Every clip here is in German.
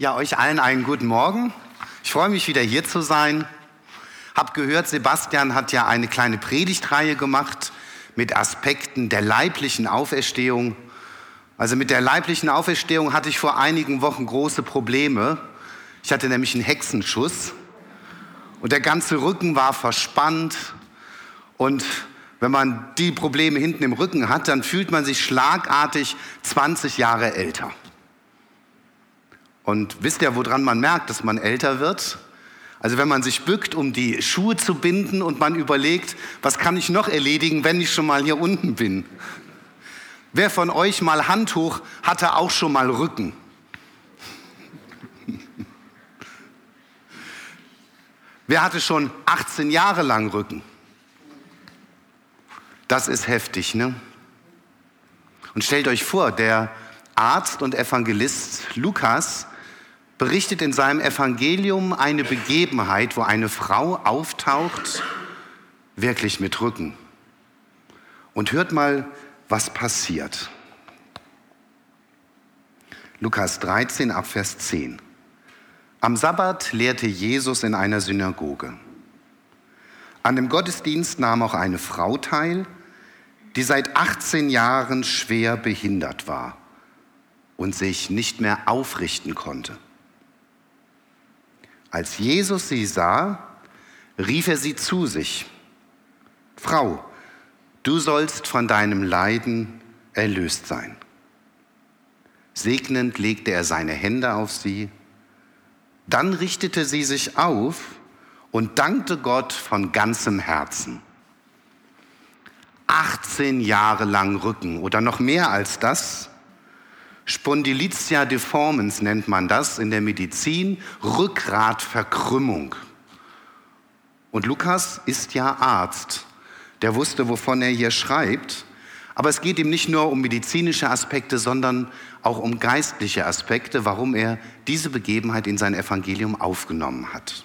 Ja, euch allen einen guten Morgen. Ich freue mich wieder hier zu sein. Hab gehört, Sebastian hat ja eine kleine Predigtreihe gemacht mit Aspekten der leiblichen Auferstehung. Also mit der leiblichen Auferstehung hatte ich vor einigen Wochen große Probleme. Ich hatte nämlich einen Hexenschuss und der ganze Rücken war verspannt und wenn man die Probleme hinten im Rücken hat, dann fühlt man sich schlagartig 20 Jahre älter. Und wisst ihr, woran man merkt, dass man älter wird? Also wenn man sich bückt, um die Schuhe zu binden und man überlegt, was kann ich noch erledigen, wenn ich schon mal hier unten bin? Wer von euch mal Hand hoch hatte auch schon mal Rücken? Wer hatte schon 18 Jahre lang Rücken? Das ist heftig, ne? Und stellt euch vor, der Arzt und Evangelist Lukas berichtet in seinem Evangelium eine Begebenheit, wo eine Frau auftaucht, wirklich mit Rücken. Und hört mal, was passiert. Lukas 13 ab Vers 10. Am Sabbat lehrte Jesus in einer Synagoge. An dem Gottesdienst nahm auch eine Frau teil, die seit 18 Jahren schwer behindert war und sich nicht mehr aufrichten konnte. Als Jesus sie sah, rief er sie zu sich. Frau, du sollst von deinem Leiden erlöst sein. Segnend legte er seine Hände auf sie. Dann richtete sie sich auf und dankte Gott von ganzem Herzen. 18 Jahre lang Rücken oder noch mehr als das Spondylitia deformans nennt man das in der Medizin, Rückgratverkrümmung. Und Lukas ist ja Arzt. Der wusste, wovon er hier schreibt. Aber es geht ihm nicht nur um medizinische Aspekte, sondern auch um geistliche Aspekte, warum er diese Begebenheit in sein Evangelium aufgenommen hat.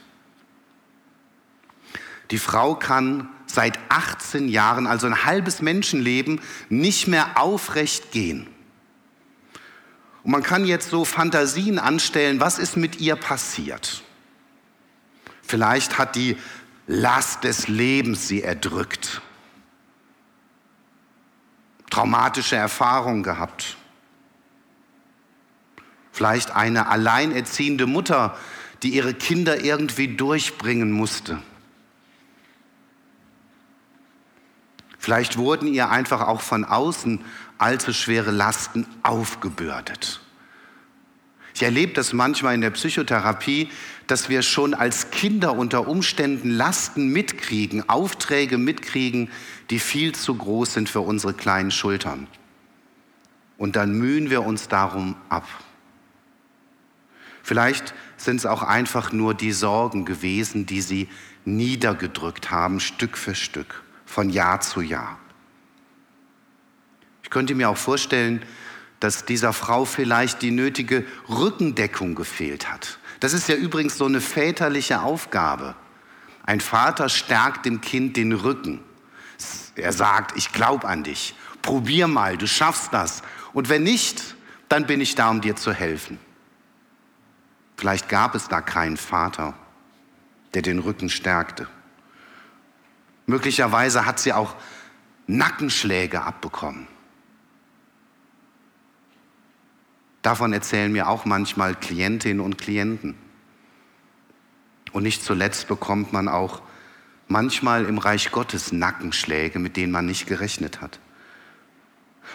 Die Frau kann seit 18 Jahren, also ein halbes Menschenleben, nicht mehr aufrecht gehen. Und man kann jetzt so Fantasien anstellen, was ist mit ihr passiert? Vielleicht hat die Last des Lebens sie erdrückt. Traumatische Erfahrungen gehabt. Vielleicht eine alleinerziehende Mutter, die ihre Kinder irgendwie durchbringen musste. Vielleicht wurden ihr einfach auch von außen allzu schwere Lasten aufgebürdet. Ich erlebe das manchmal in der Psychotherapie, dass wir schon als Kinder unter Umständen Lasten mitkriegen, Aufträge mitkriegen, die viel zu groß sind für unsere kleinen Schultern. Und dann mühen wir uns darum ab. Vielleicht sind es auch einfach nur die Sorgen gewesen, die sie niedergedrückt haben, Stück für Stück, von Jahr zu Jahr könnte mir auch vorstellen, dass dieser Frau vielleicht die nötige Rückendeckung gefehlt hat. Das ist ja übrigens so eine väterliche Aufgabe. Ein Vater stärkt dem Kind den Rücken. Er sagt, ich glaube an dich, probier mal, du schaffst das. Und wenn nicht, dann bin ich da, um dir zu helfen. Vielleicht gab es da keinen Vater, der den Rücken stärkte. Möglicherweise hat sie auch Nackenschläge abbekommen. Davon erzählen mir auch manchmal Klientinnen und Klienten. Und nicht zuletzt bekommt man auch manchmal im Reich Gottes Nackenschläge, mit denen man nicht gerechnet hat.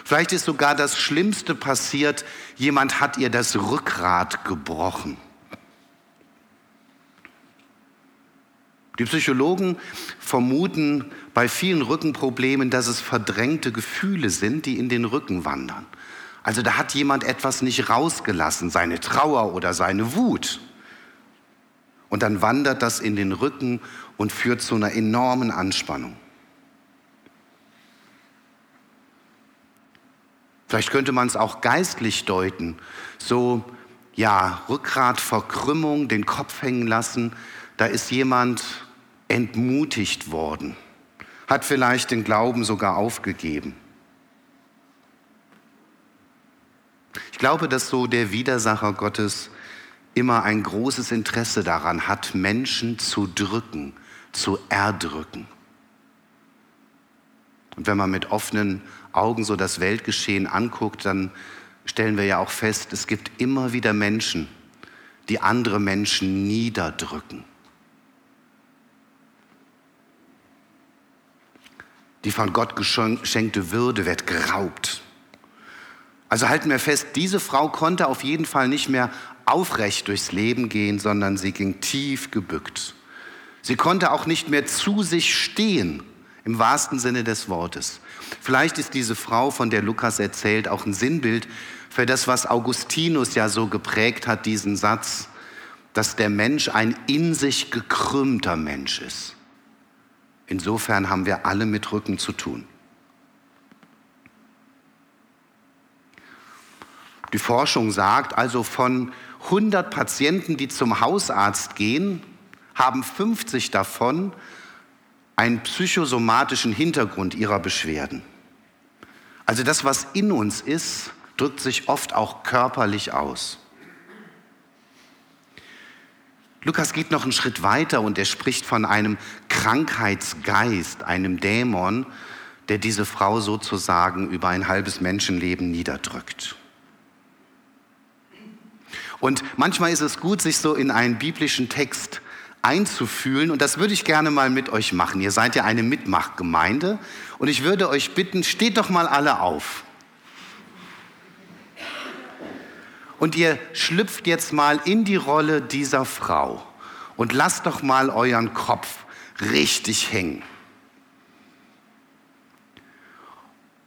Vielleicht ist sogar das Schlimmste passiert, jemand hat ihr das Rückgrat gebrochen. Die Psychologen vermuten bei vielen Rückenproblemen, dass es verdrängte Gefühle sind, die in den Rücken wandern. Also da hat jemand etwas nicht rausgelassen, seine Trauer oder seine Wut. Und dann wandert das in den Rücken und führt zu einer enormen Anspannung. Vielleicht könnte man es auch geistlich deuten. So, ja, Rückgratverkrümmung, den Kopf hängen lassen. Da ist jemand entmutigt worden, hat vielleicht den Glauben sogar aufgegeben. Ich glaube, dass so der Widersacher Gottes immer ein großes Interesse daran hat, Menschen zu drücken, zu erdrücken. Und wenn man mit offenen Augen so das Weltgeschehen anguckt, dann stellen wir ja auch fest, es gibt immer wieder Menschen, die andere Menschen niederdrücken. Die von Gott geschenkte Würde wird geraubt. Also halten wir fest, diese Frau konnte auf jeden Fall nicht mehr aufrecht durchs Leben gehen, sondern sie ging tief gebückt. Sie konnte auch nicht mehr zu sich stehen, im wahrsten Sinne des Wortes. Vielleicht ist diese Frau, von der Lukas erzählt, auch ein Sinnbild für das, was Augustinus ja so geprägt hat, diesen Satz, dass der Mensch ein in sich gekrümmter Mensch ist. Insofern haben wir alle mit Rücken zu tun. Die Forschung sagt also, von 100 Patienten, die zum Hausarzt gehen, haben 50 davon einen psychosomatischen Hintergrund ihrer Beschwerden. Also das, was in uns ist, drückt sich oft auch körperlich aus. Lukas geht noch einen Schritt weiter und er spricht von einem Krankheitsgeist, einem Dämon, der diese Frau sozusagen über ein halbes Menschenleben niederdrückt. Und manchmal ist es gut, sich so in einen biblischen Text einzufühlen. Und das würde ich gerne mal mit euch machen. Ihr seid ja eine Mitmachgemeinde. Und ich würde euch bitten, steht doch mal alle auf. Und ihr schlüpft jetzt mal in die Rolle dieser Frau und lasst doch mal euren Kopf richtig hängen.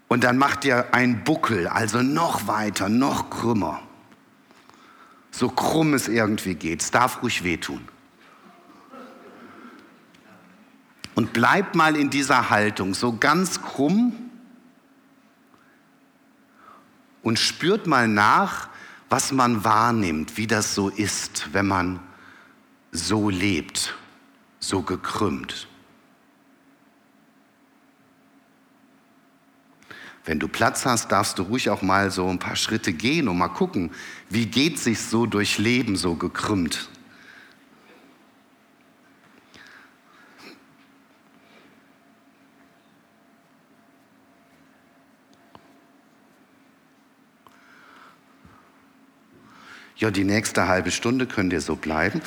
Und dann macht ihr einen Buckel, also noch weiter, noch krümmer. So krumm es irgendwie geht. Es darf ruhig wehtun. Und bleibt mal in dieser Haltung, so ganz krumm und spürt mal nach, was man wahrnimmt, wie das so ist, wenn man so lebt, so gekrümmt. Wenn du Platz hast, darfst du ruhig auch mal so ein paar Schritte gehen und mal gucken, wie geht sich so durch Leben so gekrümmt. Ja, die nächste halbe Stunde könnt ihr so bleiben.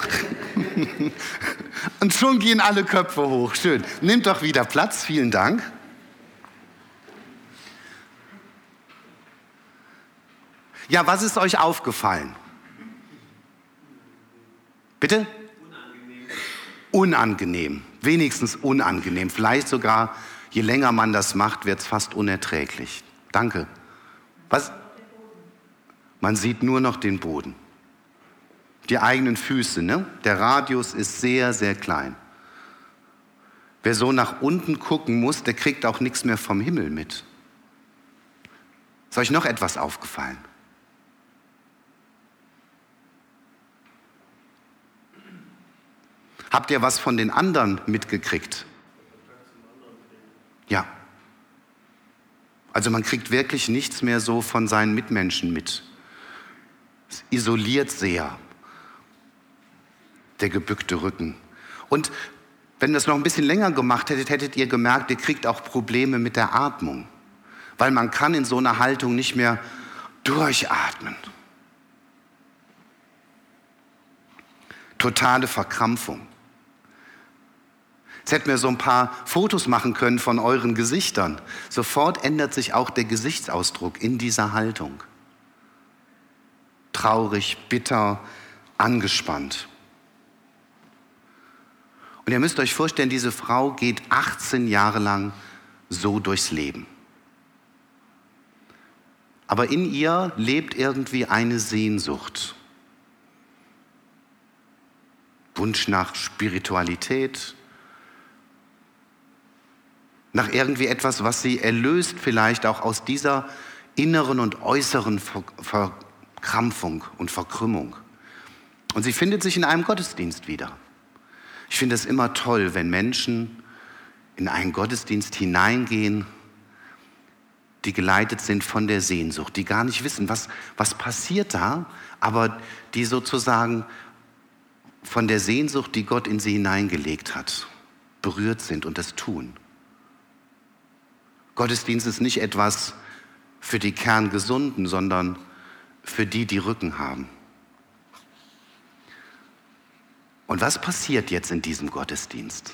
Und schon gehen alle Köpfe hoch. Schön. Nehmt doch wieder Platz. Vielen Dank. Ja, was ist euch aufgefallen? Bitte? Unangenehm. Unangenehm. Wenigstens unangenehm. Vielleicht sogar, je länger man das macht, wird es fast unerträglich. Danke. Was? Man sieht nur noch den Boden die eigenen Füße. Ne? Der Radius ist sehr, sehr klein. Wer so nach unten gucken muss, der kriegt auch nichts mehr vom Himmel mit. Ist euch noch etwas aufgefallen? Habt ihr was von den anderen mitgekriegt? Ja. Also man kriegt wirklich nichts mehr so von seinen Mitmenschen mit. Es isoliert sehr der gebückte Rücken. Und wenn ihr das noch ein bisschen länger gemacht hättet, hättet ihr gemerkt, ihr kriegt auch Probleme mit der Atmung. Weil man kann in so einer Haltung nicht mehr durchatmen. Totale Verkrampfung. Jetzt hätten wir so ein paar Fotos machen können von euren Gesichtern. Sofort ändert sich auch der Gesichtsausdruck in dieser Haltung. Traurig, bitter, angespannt. Und ihr müsst euch vorstellen, diese Frau geht 18 Jahre lang so durchs Leben. Aber in ihr lebt irgendwie eine Sehnsucht. Wunsch nach Spiritualität, nach irgendwie etwas, was sie erlöst vielleicht auch aus dieser inneren und äußeren Verkrampfung und Verkrümmung. Und sie findet sich in einem Gottesdienst wieder. Ich finde es immer toll, wenn Menschen in einen Gottesdienst hineingehen, die geleitet sind von der Sehnsucht, die gar nicht wissen, was, was passiert da, aber die sozusagen von der Sehnsucht, die Gott in sie hineingelegt hat, berührt sind und das tun. Gottesdienst ist nicht etwas für die Kerngesunden, sondern für die, die Rücken haben. Und was passiert jetzt in diesem Gottesdienst?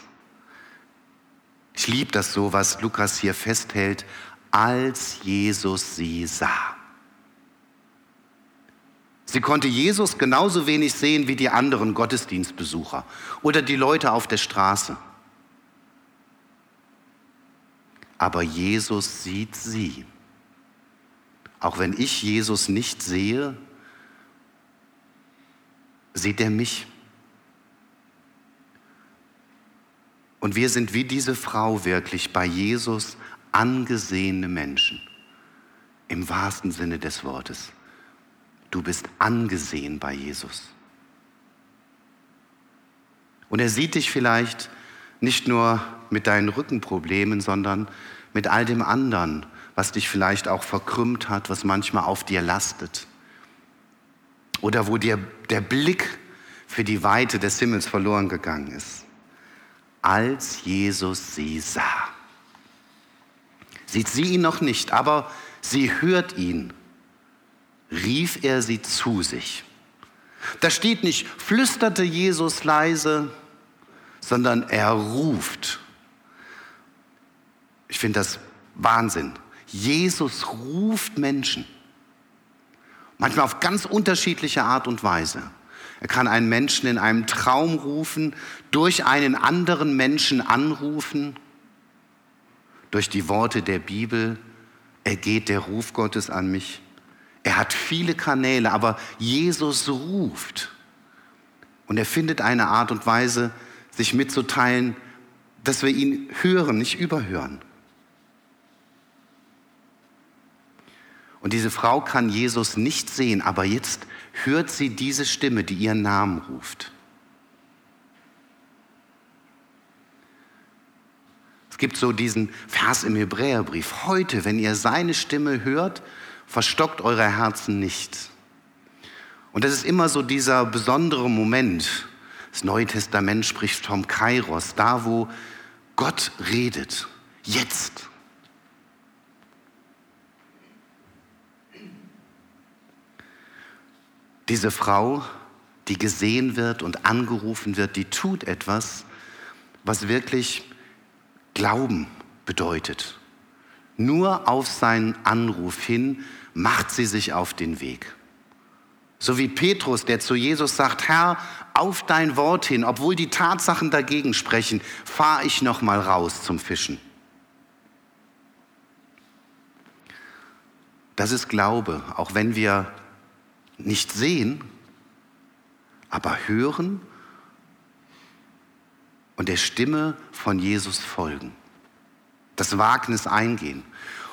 Ich liebe das so, was Lukas hier festhält, als Jesus sie sah. Sie konnte Jesus genauso wenig sehen wie die anderen Gottesdienstbesucher oder die Leute auf der Straße. Aber Jesus sieht sie. Auch wenn ich Jesus nicht sehe, sieht er mich. Und wir sind wie diese Frau wirklich bei Jesus angesehene Menschen. Im wahrsten Sinne des Wortes. Du bist angesehen bei Jesus. Und er sieht dich vielleicht nicht nur mit deinen Rückenproblemen, sondern mit all dem anderen, was dich vielleicht auch verkrümmt hat, was manchmal auf dir lastet. Oder wo dir der Blick für die Weite des Himmels verloren gegangen ist. Als Jesus sie sah. Sieht sie ihn noch nicht, aber sie hört ihn rief er sie zu sich. Da steht nicht, flüsterte Jesus leise, sondern er ruft. Ich finde das Wahnsinn. Jesus ruft Menschen. Manchmal auf ganz unterschiedliche Art und Weise. Er kann einen Menschen in einem Traum rufen, durch einen anderen Menschen anrufen, durch die Worte der Bibel ergeht der Ruf Gottes an mich. Er hat viele Kanäle, aber Jesus ruft. Und er findet eine Art und Weise, sich mitzuteilen, dass wir ihn hören, nicht überhören. Und diese Frau kann Jesus nicht sehen, aber jetzt hört sie diese Stimme, die ihren Namen ruft. Es gibt so diesen Vers im Hebräerbrief. Heute, wenn ihr seine Stimme hört, verstockt eure Herzen nicht. Und das ist immer so dieser besondere Moment. Das Neue Testament spricht vom Kairos, da wo Gott redet, jetzt. Diese Frau, die gesehen wird und angerufen wird, die tut etwas, was wirklich Glauben bedeutet. Nur auf seinen Anruf hin macht sie sich auf den Weg. So wie Petrus, der zu Jesus sagt, Herr, auf dein Wort hin, obwohl die Tatsachen dagegen sprechen, fahre ich noch mal raus zum Fischen. Das ist Glaube, auch wenn wir nicht sehen, aber hören und der Stimme von Jesus folgen. Das Wagnis eingehen.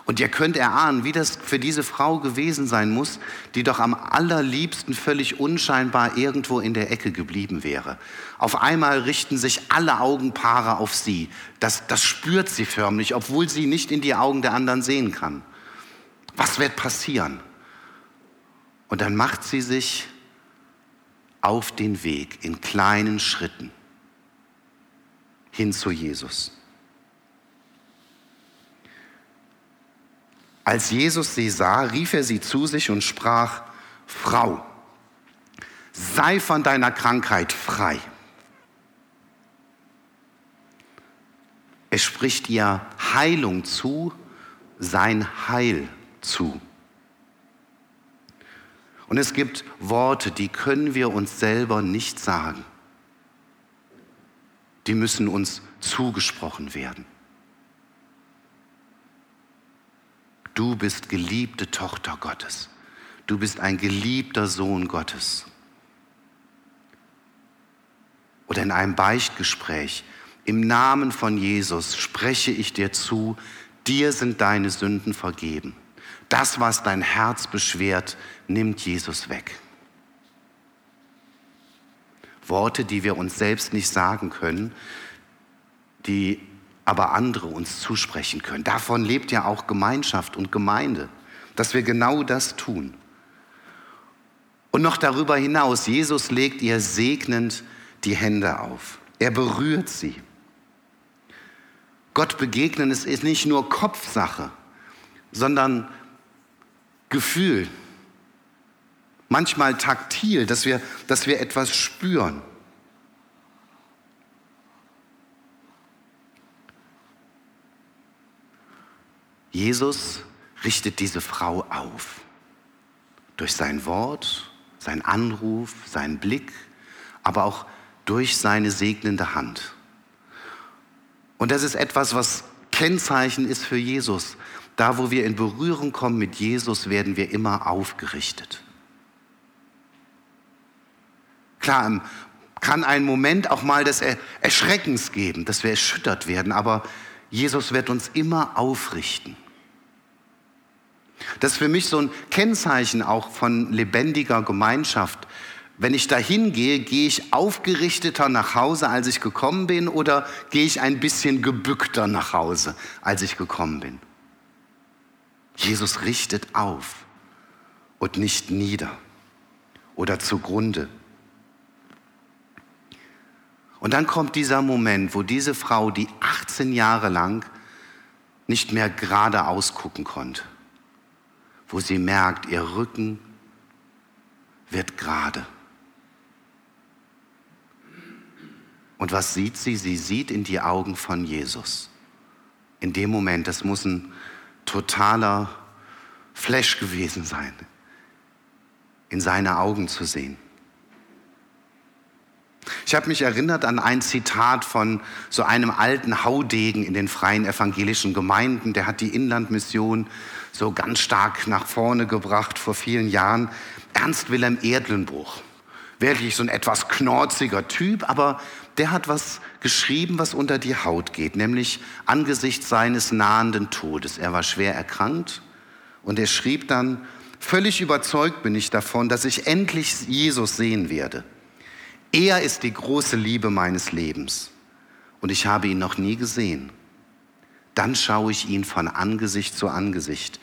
Und ihr könnt erahnen, wie das für diese Frau gewesen sein muss, die doch am allerliebsten völlig unscheinbar irgendwo in der Ecke geblieben wäre. Auf einmal richten sich alle Augenpaare auf sie. Das, das spürt sie förmlich, obwohl sie nicht in die Augen der anderen sehen kann. Was wird passieren? Und dann macht sie sich auf den Weg in kleinen Schritten hin zu Jesus. Als Jesus sie sah, rief er sie zu sich und sprach, Frau, sei von deiner Krankheit frei. Er spricht ihr Heilung zu, sein Heil zu. Und es gibt Worte, die können wir uns selber nicht sagen. Die müssen uns zugesprochen werden. du bist geliebte Tochter Gottes. Du bist ein geliebter Sohn Gottes. Oder in einem Beichtgespräch, im Namen von Jesus spreche ich dir zu, dir sind deine Sünden vergeben. Das, was dein Herz beschwert, nimmt Jesus weg. Worte, die wir uns selbst nicht sagen können, die aber andere uns zusprechen können. Davon lebt ja auch Gemeinschaft und Gemeinde, dass wir genau das tun. Und noch darüber hinaus, Jesus legt ihr segnend die Hände auf. Er berührt sie. Gott begegnen ist nicht nur Kopfsache, sondern Gefühl. Manchmal taktil, dass wir, dass wir etwas spüren. Jesus richtet diese Frau auf. Durch sein Wort, sein Anruf, seinen Blick, aber auch durch seine segnende Hand. Und das ist etwas, was Kennzeichen ist für Jesus. Da, wo wir in Berührung kommen mit Jesus, werden wir immer aufgerichtet. Klar, kann ein Moment auch mal des Erschreckens geben, dass wir erschüttert werden, aber Jesus wird uns immer aufrichten. Das ist für mich so ein Kennzeichen auch von lebendiger Gemeinschaft. Wenn ich dahin gehe, gehe ich aufgerichteter nach Hause, als ich gekommen bin, oder gehe ich ein bisschen gebückter nach Hause, als ich gekommen bin? Jesus richtet auf und nicht nieder oder zugrunde. Und dann kommt dieser Moment, wo diese Frau, die 18 Jahre lang nicht mehr geradeaus gucken konnte, wo sie merkt, ihr Rücken wird gerade. Und was sieht sie? Sie sieht in die Augen von Jesus. In dem Moment, das muss ein totaler Flash gewesen sein, in seine Augen zu sehen. Ich habe mich erinnert an ein Zitat von so einem alten Haudegen in den freien evangelischen Gemeinden. Der hat die Inlandmission so ganz stark nach vorne gebracht vor vielen Jahren. Ernst Wilhelm Erdlenbruch. Wirklich so ein etwas knorziger Typ, aber der hat was geschrieben, was unter die Haut geht, nämlich angesichts seines nahenden Todes. Er war schwer erkrankt und er schrieb dann, völlig überzeugt bin ich davon, dass ich endlich Jesus sehen werde. Er ist die große Liebe meines Lebens und ich habe ihn noch nie gesehen. Dann schaue ich ihn von Angesicht zu Angesicht.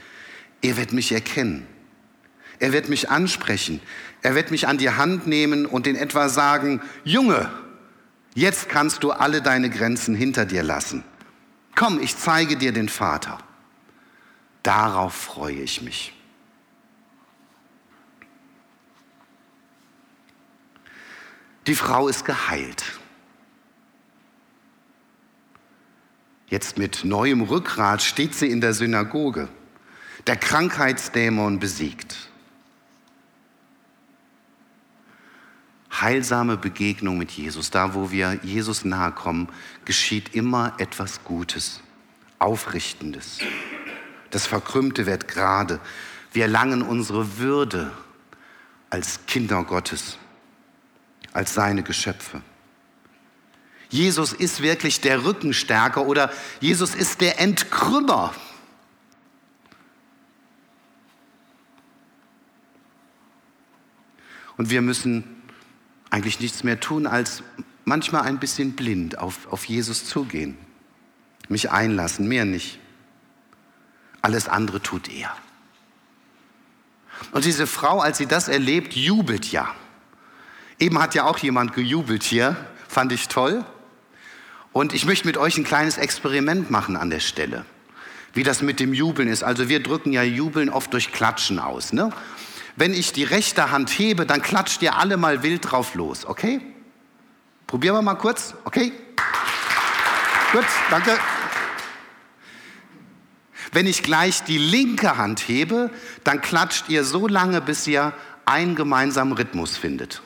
Er wird mich erkennen. Er wird mich ansprechen. Er wird mich an die Hand nehmen und in etwa sagen, Junge, jetzt kannst du alle deine Grenzen hinter dir lassen. Komm, ich zeige dir den Vater. Darauf freue ich mich. Die Frau ist geheilt. Jetzt mit neuem Rückgrat steht sie in der Synagoge. Der Krankheitsdämon besiegt. Heilsame Begegnung mit Jesus, da wo wir Jesus nahe kommen, geschieht immer etwas Gutes, Aufrichtendes. Das Verkrümmte wird gerade. Wir erlangen unsere Würde als Kinder Gottes als seine Geschöpfe. Jesus ist wirklich der Rückenstärker oder Jesus ist der Entkrümmer. Und wir müssen eigentlich nichts mehr tun, als manchmal ein bisschen blind auf, auf Jesus zugehen, mich einlassen, mehr nicht. Alles andere tut er. Und diese Frau, als sie das erlebt, jubelt ja. Eben hat ja auch jemand gejubelt hier, fand ich toll. Und ich möchte mit euch ein kleines Experiment machen an der Stelle, wie das mit dem Jubeln ist. Also wir drücken ja Jubeln oft durch Klatschen aus. Ne? Wenn ich die rechte Hand hebe, dann klatscht ihr alle mal wild drauf los, okay? Probieren wir mal kurz, okay? Gut, danke. Wenn ich gleich die linke Hand hebe, dann klatscht ihr so lange, bis ihr einen gemeinsamen Rhythmus findet.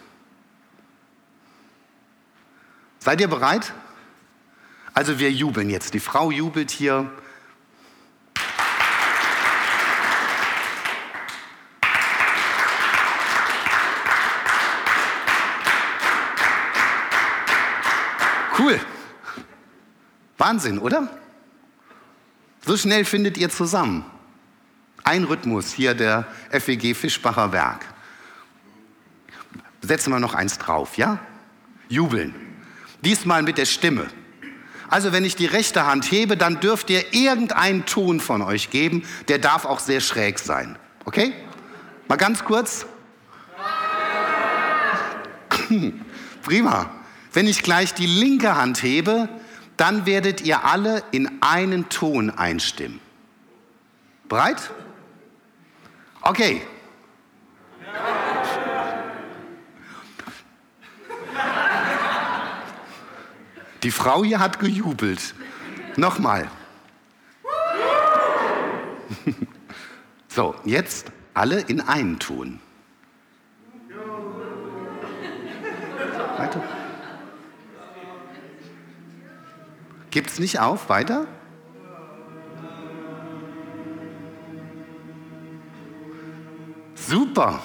Seid ihr bereit? Also wir jubeln jetzt. Die Frau jubelt hier. Cool. Wahnsinn, oder? So schnell findet ihr zusammen. Ein Rhythmus hier der FEG Fischbacher Werk. Setzen wir noch eins drauf, ja? Jubeln. Diesmal mit der Stimme. Also wenn ich die rechte Hand hebe, dann dürft ihr irgendeinen Ton von euch geben. Der darf auch sehr schräg sein. Okay? Mal ganz kurz. Prima. Wenn ich gleich die linke Hand hebe, dann werdet ihr alle in einen Ton einstimmen. Bereit? Okay. Die Frau hier hat gejubelt. Nochmal. So, jetzt alle in einen Ton. Gibt's nicht auf? Weiter? Super.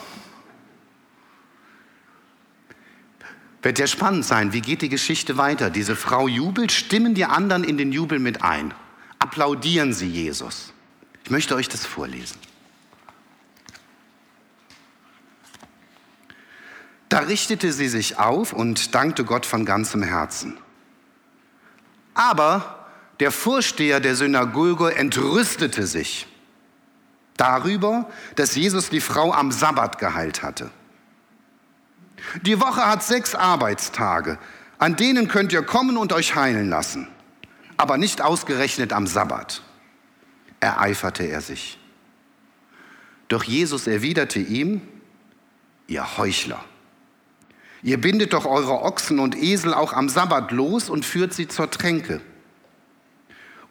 Wird ja spannend sein, wie geht die Geschichte weiter? Diese Frau jubelt, stimmen die anderen in den Jubel mit ein. Applaudieren sie Jesus. Ich möchte euch das vorlesen. Da richtete sie sich auf und dankte Gott von ganzem Herzen. Aber der Vorsteher der Synagoge entrüstete sich darüber, dass Jesus die Frau am Sabbat geheilt hatte. Die Woche hat sechs Arbeitstage, an denen könnt ihr kommen und euch heilen lassen, aber nicht ausgerechnet am Sabbat, ereiferte er sich. Doch Jesus erwiderte ihm, ihr Heuchler, ihr bindet doch eure Ochsen und Esel auch am Sabbat los und führt sie zur Tränke.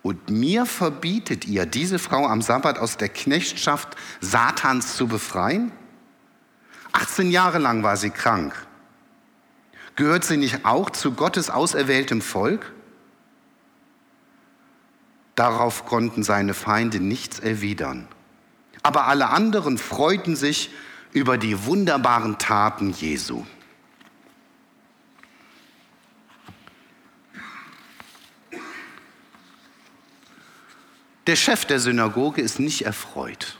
Und mir verbietet ihr, diese Frau am Sabbat aus der Knechtschaft Satans zu befreien? 18 Jahre lang war sie krank. Gehört sie nicht auch zu Gottes auserwähltem Volk? Darauf konnten seine Feinde nichts erwidern. Aber alle anderen freuten sich über die wunderbaren Taten Jesu. Der Chef der Synagoge ist nicht erfreut.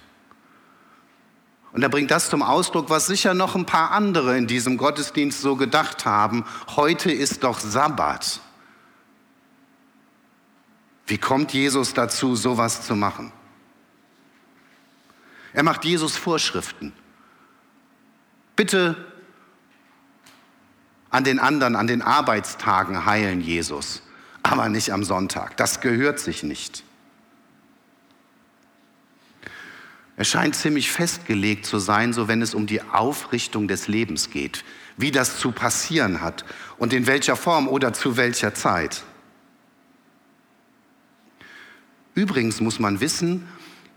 Und er bringt das zum Ausdruck, was sicher noch ein paar andere in diesem Gottesdienst so gedacht haben. Heute ist doch Sabbat. Wie kommt Jesus dazu, sowas zu machen? Er macht Jesus Vorschriften. Bitte an den anderen, an den Arbeitstagen heilen Jesus, aber nicht am Sonntag. Das gehört sich nicht. Es scheint ziemlich festgelegt zu sein, so wenn es um die Aufrichtung des Lebens geht, wie das zu passieren hat und in welcher Form oder zu welcher Zeit. Übrigens muss man wissen,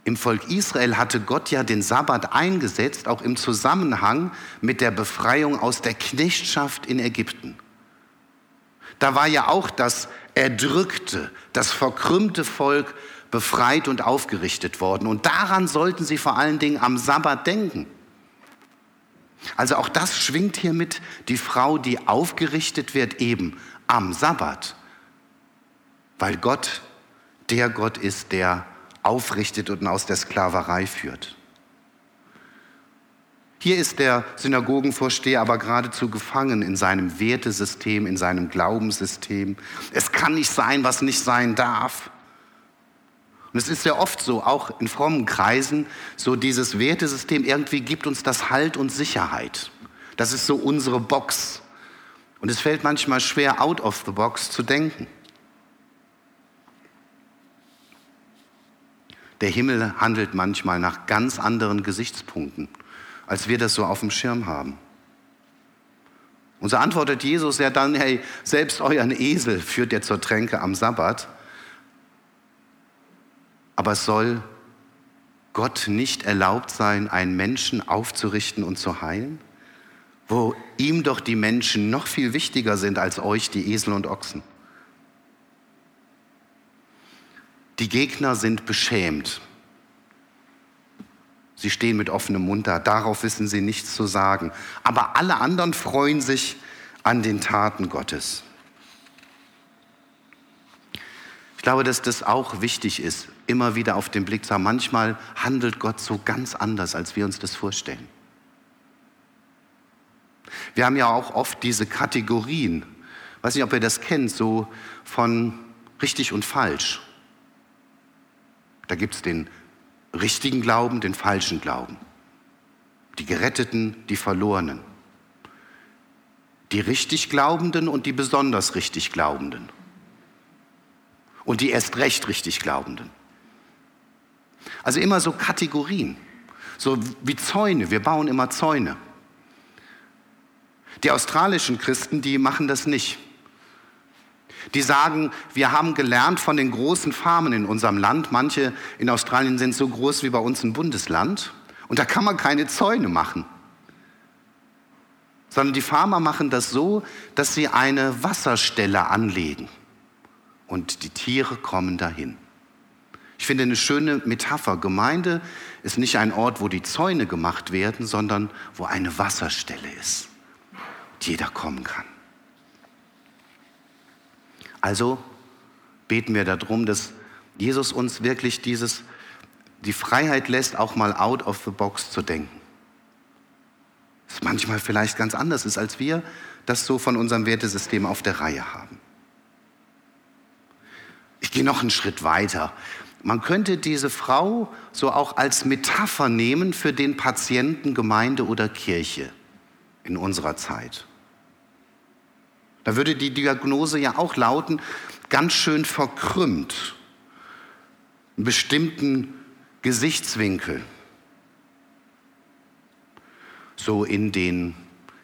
im Volk Israel hatte Gott ja den Sabbat eingesetzt, auch im Zusammenhang mit der Befreiung aus der Knechtschaft in Ägypten. Da war ja auch das erdrückte, das verkrümmte Volk befreit und aufgerichtet worden. Und daran sollten Sie vor allen Dingen am Sabbat denken. Also auch das schwingt hier mit, die Frau, die aufgerichtet wird eben am Sabbat, weil Gott der Gott ist, der aufrichtet und aus der Sklaverei führt. Hier ist der Synagogenvorsteher aber geradezu gefangen in seinem Wertesystem, in seinem Glaubenssystem. Es kann nicht sein, was nicht sein darf. Und es ist ja oft so, auch in frommen Kreisen, so dieses Wertesystem irgendwie gibt uns das Halt und Sicherheit. Das ist so unsere Box. Und es fällt manchmal schwer, out of the box zu denken. Der Himmel handelt manchmal nach ganz anderen Gesichtspunkten, als wir das so auf dem Schirm haben. Und so antwortet Jesus ja dann, hey, selbst euren Esel führt ihr zur Tränke am Sabbat. Aber es soll Gott nicht erlaubt sein, einen Menschen aufzurichten und zu heilen? Wo ihm doch die Menschen noch viel wichtiger sind als euch, die Esel und Ochsen. Die Gegner sind beschämt. Sie stehen mit offenem Mund da, darauf wissen sie nichts zu sagen. Aber alle anderen freuen sich an den Taten Gottes. glaube, dass das auch wichtig ist, immer wieder auf den Blick zu haben. Manchmal handelt Gott so ganz anders, als wir uns das vorstellen. Wir haben ja auch oft diese Kategorien, weiß nicht, ob ihr das kennt, so von richtig und falsch. Da gibt es den richtigen Glauben, den falschen Glauben. Die Geretteten, die Verlorenen. Die richtig Glaubenden und die besonders richtig Glaubenden. Und die erst recht richtig Glaubenden. Also immer so Kategorien. So wie Zäune. Wir bauen immer Zäune. Die australischen Christen, die machen das nicht. Die sagen, wir haben gelernt von den großen Farmen in unserem Land. Manche in Australien sind so groß wie bei uns ein Bundesland. Und da kann man keine Zäune machen. Sondern die Farmer machen das so, dass sie eine Wasserstelle anlegen. Und die Tiere kommen dahin. Ich finde eine schöne Metapher. Gemeinde ist nicht ein Ort, wo die Zäune gemacht werden, sondern wo eine Wasserstelle ist. Und jeder kommen kann. Also beten wir darum, dass Jesus uns wirklich dieses, die Freiheit lässt, auch mal out of the box zu denken. Das manchmal vielleicht ganz anders ist, als wir das so von unserem Wertesystem auf der Reihe haben. Ich gehe noch einen Schritt weiter. Man könnte diese Frau so auch als Metapher nehmen für den Patienten Gemeinde oder Kirche in unserer Zeit. Da würde die Diagnose ja auch lauten, ganz schön verkrümmt, einen bestimmten Gesichtswinkel. So in den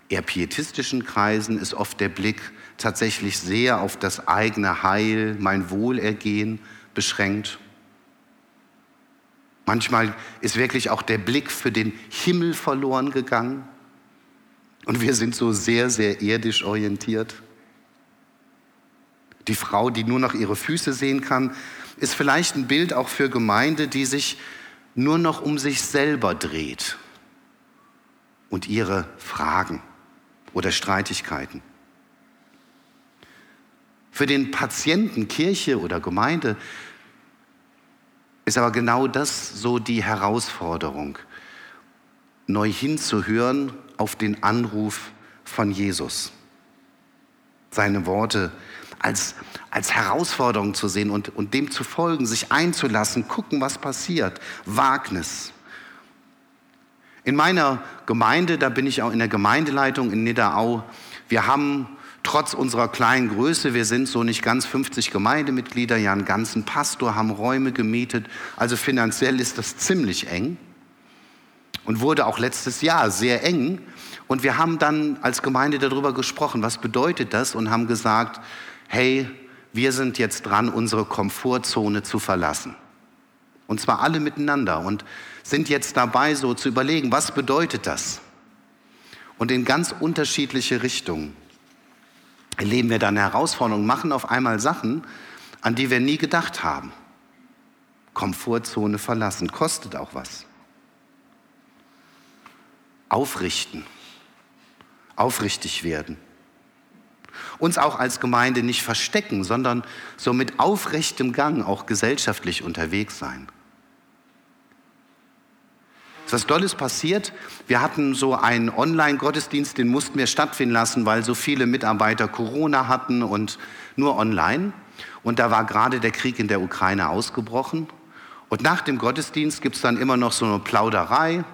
eher pietistischen Kreisen ist oft der Blick tatsächlich sehr auf das eigene Heil, mein Wohlergehen beschränkt. Manchmal ist wirklich auch der Blick für den Himmel verloren gegangen. Und wir sind so sehr, sehr irdisch orientiert. Die Frau, die nur noch ihre Füße sehen kann, ist vielleicht ein Bild auch für Gemeinde, die sich nur noch um sich selber dreht und ihre Fragen oder Streitigkeiten. Für den Patienten Kirche oder Gemeinde ist aber genau das so die Herausforderung, neu hinzuhören auf den Anruf von Jesus. Seine Worte als, als Herausforderung zu sehen und, und dem zu folgen, sich einzulassen, gucken, was passiert. Wagnis. In meiner Gemeinde, da bin ich auch in der Gemeindeleitung in Nidderau, wir haben trotz unserer kleinen Größe, wir sind so nicht ganz 50 Gemeindemitglieder, ja einen ganzen Pastor, haben Räume gemietet, also finanziell ist das ziemlich eng und wurde auch letztes Jahr sehr eng. Und wir haben dann als Gemeinde darüber gesprochen, was bedeutet das und haben gesagt, hey, wir sind jetzt dran, unsere Komfortzone zu verlassen. Und zwar alle miteinander und sind jetzt dabei, so zu überlegen, was bedeutet das? Und in ganz unterschiedliche Richtungen erleben wir dann Herausforderungen, machen auf einmal Sachen, an die wir nie gedacht haben. Komfortzone verlassen, kostet auch was. Aufrichten, aufrichtig werden uns auch als Gemeinde nicht verstecken, sondern so mit aufrechtem Gang auch gesellschaftlich unterwegs sein. Was Dolles passiert, wir hatten so einen Online-Gottesdienst, den mussten wir stattfinden lassen, weil so viele Mitarbeiter Corona hatten und nur online. Und da war gerade der Krieg in der Ukraine ausgebrochen. Und nach dem Gottesdienst gibt es dann immer noch so eine Plauderei.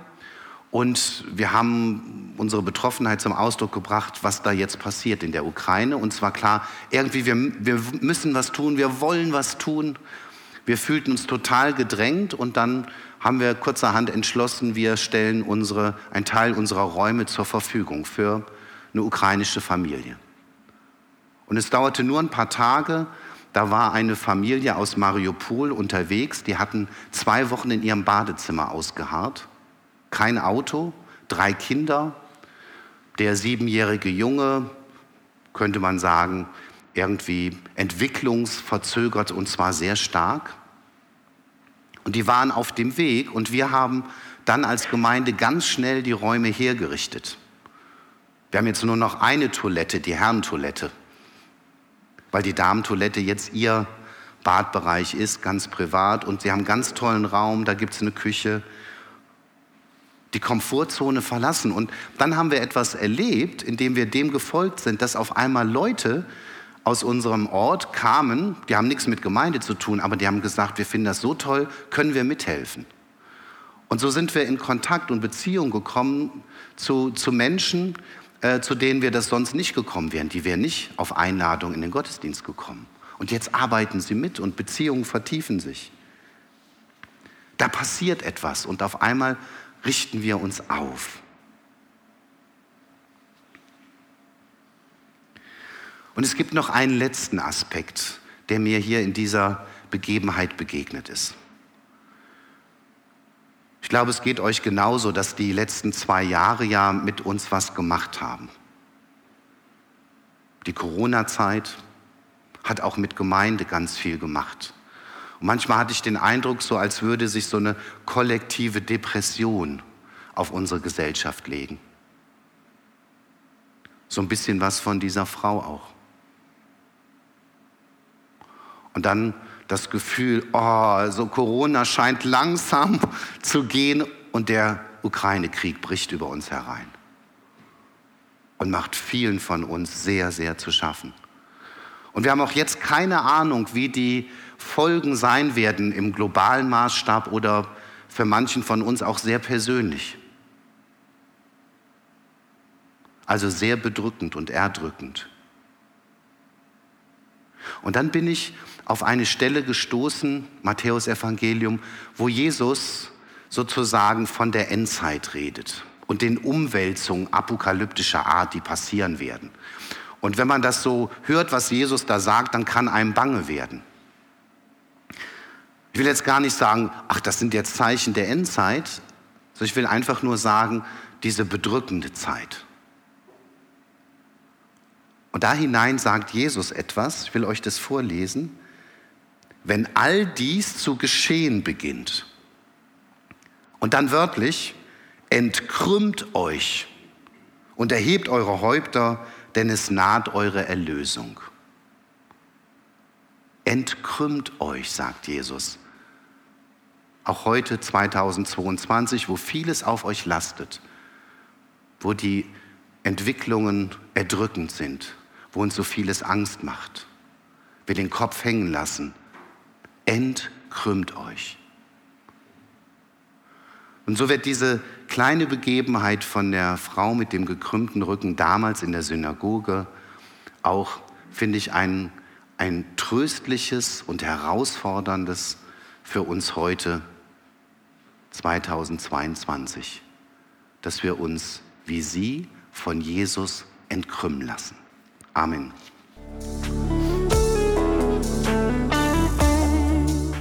Und wir haben unsere Betroffenheit zum Ausdruck gebracht, was da jetzt passiert in der Ukraine. Und zwar klar, irgendwie, wir, wir müssen was tun, wir wollen was tun. Wir fühlten uns total gedrängt und dann haben wir kurzerhand entschlossen, wir stellen unsere, einen Teil unserer Räume zur Verfügung für eine ukrainische Familie. Und es dauerte nur ein paar Tage, da war eine Familie aus Mariupol unterwegs, die hatten zwei Wochen in ihrem Badezimmer ausgeharrt kein Auto, drei Kinder, der siebenjährige Junge, könnte man sagen, irgendwie entwicklungsverzögert und zwar sehr stark. Und die waren auf dem Weg und wir haben dann als Gemeinde ganz schnell die Räume hergerichtet. Wir haben jetzt nur noch eine Toilette, die Herrentoilette, weil die Damentoilette jetzt ihr Badbereich ist, ganz privat. Und sie haben einen ganz tollen Raum, da gibt es eine Küche. Die Komfortzone verlassen. Und dann haben wir etwas erlebt, indem wir dem gefolgt sind, dass auf einmal Leute aus unserem Ort kamen, die haben nichts mit Gemeinde zu tun, aber die haben gesagt, wir finden das so toll, können wir mithelfen. Und so sind wir in Kontakt und Beziehung gekommen zu, zu Menschen, äh, zu denen wir das sonst nicht gekommen wären. Die wären nicht auf Einladung in den Gottesdienst gekommen. Und jetzt arbeiten sie mit und Beziehungen vertiefen sich. Da passiert etwas und auf einmal richten wir uns auf. Und es gibt noch einen letzten Aspekt, der mir hier in dieser Begebenheit begegnet ist. Ich glaube, es geht euch genauso, dass die letzten zwei Jahre ja mit uns was gemacht haben. Die Corona-Zeit hat auch mit Gemeinde ganz viel gemacht. Und manchmal hatte ich den Eindruck, so als würde sich so eine kollektive Depression auf unsere Gesellschaft legen. So ein bisschen was von dieser Frau auch. Und dann das Gefühl, oh, so Corona scheint langsam zu gehen und der Ukraine-Krieg bricht über uns herein und macht vielen von uns sehr, sehr zu schaffen. Und wir haben auch jetzt keine Ahnung, wie die Folgen sein werden im globalen Maßstab oder für manchen von uns auch sehr persönlich. Also sehr bedrückend und erdrückend. Und dann bin ich auf eine Stelle gestoßen, Matthäus Evangelium, wo Jesus sozusagen von der Endzeit redet und den Umwälzungen apokalyptischer Art, die passieren werden. Und wenn man das so hört, was Jesus da sagt, dann kann einem bange werden. Ich will jetzt gar nicht sagen, ach, das sind jetzt Zeichen der Endzeit, sondern ich will einfach nur sagen, diese bedrückende Zeit. Und da hinein sagt Jesus etwas, ich will euch das vorlesen wenn all dies zu geschehen beginnt. Und dann wörtlich, entkrümmt euch und erhebt eure Häupter, denn es naht eure Erlösung. Entkrümmt euch, sagt Jesus. Auch heute 2022, wo vieles auf euch lastet, wo die Entwicklungen erdrückend sind, wo uns so vieles Angst macht, wir den Kopf hängen lassen, entkrümmt euch. Und so wird diese kleine Begebenheit von der Frau mit dem gekrümmten Rücken damals in der Synagoge auch, finde ich, ein, ein tröstliches und herausforderndes für uns heute 2022, dass wir uns wie sie von Jesus entkrümmen lassen. Amen.